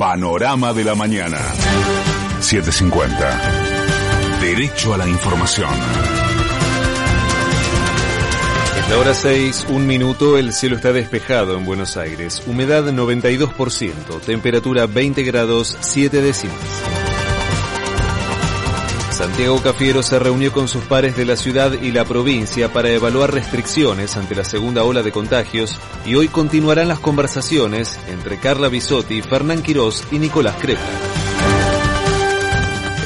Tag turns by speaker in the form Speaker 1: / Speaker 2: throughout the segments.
Speaker 1: Panorama de la mañana. 750. Derecho a la información.
Speaker 2: Es la hora 6, un minuto, el cielo está despejado en Buenos Aires. Humedad 92%, temperatura 20 grados 7 décimas. Santiago Cafiero se reunió con sus pares de la ciudad y la provincia para evaluar restricciones ante la segunda ola de contagios y hoy continuarán las conversaciones entre Carla Bisotti, Fernán Quirós y Nicolás Crepa.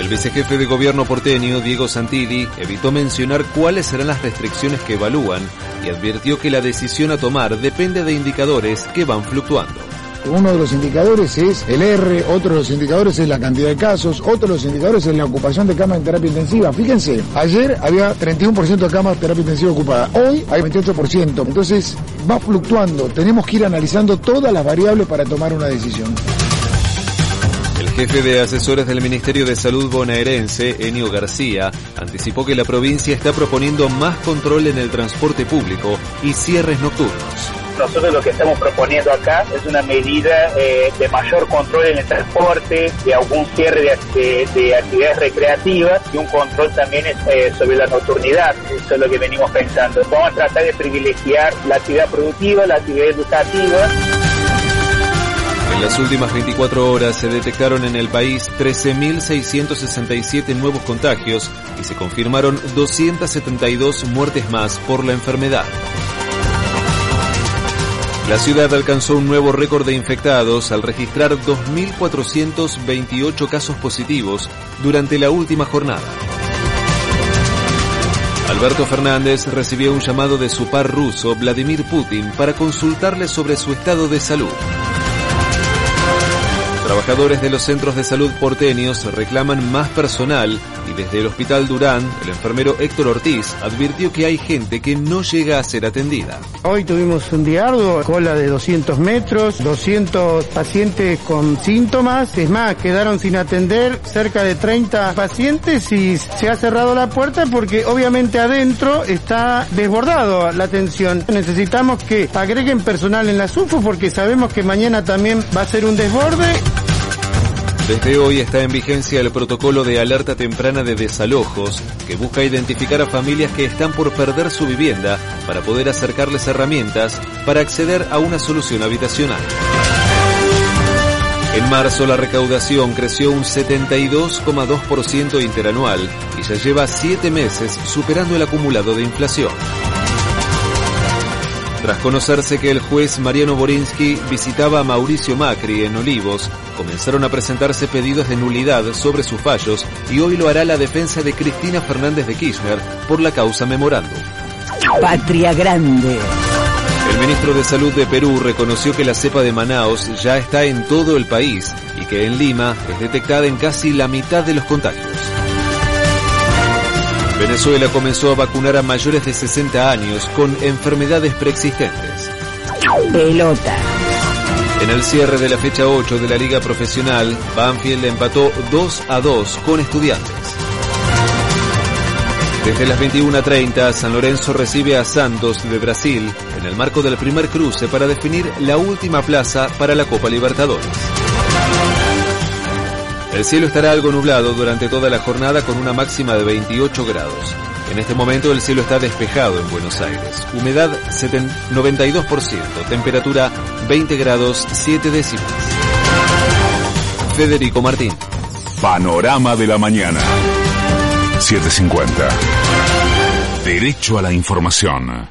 Speaker 2: El vicejefe de gobierno porteño, Diego Santilli, evitó mencionar cuáles serán las restricciones que evalúan y advirtió que la decisión a tomar depende de indicadores que van fluctuando.
Speaker 3: Uno de los indicadores es el R, otro de los indicadores es la cantidad de casos, otro de los indicadores es la ocupación de camas en terapia intensiva. Fíjense, ayer había 31% de camas de terapia intensiva ocupada, hoy hay 28%. Entonces va fluctuando, tenemos que ir analizando todas las variables para tomar una decisión.
Speaker 2: El jefe de asesores del Ministerio de Salud bonaerense, Enio García, anticipó que la provincia está proponiendo más control en el transporte público y cierres nocturnos.
Speaker 4: Nosotros lo que estamos proponiendo acá es una medida eh, de mayor control en el transporte, de algún cierre de, de, de actividades recreativas y un control también eh, sobre la nocturnidad. Eso es lo que venimos pensando. Vamos a tratar de privilegiar la actividad productiva, la actividad educativa.
Speaker 2: En las últimas 24 horas se detectaron en el país 13.667 nuevos contagios y se confirmaron 272 muertes más por la enfermedad. La ciudad alcanzó un nuevo récord de infectados al registrar 2.428 casos positivos durante la última jornada. Alberto Fernández recibió un llamado de su par ruso, Vladimir Putin, para consultarle sobre su estado de salud. Trabajadores de los centros de salud porteños reclaman más personal y desde el Hospital Durán, el enfermero Héctor Ortiz advirtió que hay gente que no llega a ser atendida.
Speaker 5: Hoy tuvimos un día arduo, cola de 200 metros, 200 pacientes con síntomas, es más, quedaron sin atender cerca de 30 pacientes y se ha cerrado la puerta porque obviamente adentro está desbordado la atención. Necesitamos que agreguen personal en la SUFO porque sabemos que mañana también va a ser un desborde.
Speaker 2: Desde hoy está en vigencia el protocolo de alerta temprana de desalojos que busca identificar a familias que están por perder su vivienda para poder acercarles herramientas para acceder a una solución habitacional. En marzo la recaudación creció un 72,2% interanual y ya lleva siete meses superando el acumulado de inflación. Tras conocerse que el juez Mariano Borinsky visitaba a Mauricio Macri en Olivos, comenzaron a presentarse pedidos de nulidad sobre sus fallos y hoy lo hará la defensa de Cristina Fernández de Kirchner por la causa memorándum.
Speaker 6: Patria Grande.
Speaker 2: El ministro de Salud de Perú reconoció que la cepa de Manaos ya está en todo el país y que en Lima es detectada en casi la mitad de los contagios. Venezuela comenzó a vacunar a mayores de 60 años con enfermedades preexistentes.
Speaker 6: Pelota.
Speaker 2: En el cierre de la fecha 8 de la Liga Profesional, Banfield empató 2 a 2 con estudiantes. Desde las 21.30, San Lorenzo recibe a Santos de Brasil en el marco del primer cruce para definir la última plaza para la Copa Libertadores. El cielo estará algo nublado durante toda la jornada con una máxima de 28 grados. En este momento el cielo está despejado en Buenos Aires. Humedad 92%, temperatura 20 grados 7 décimas. Federico Martín.
Speaker 1: Panorama de la mañana. 750. Derecho a la información.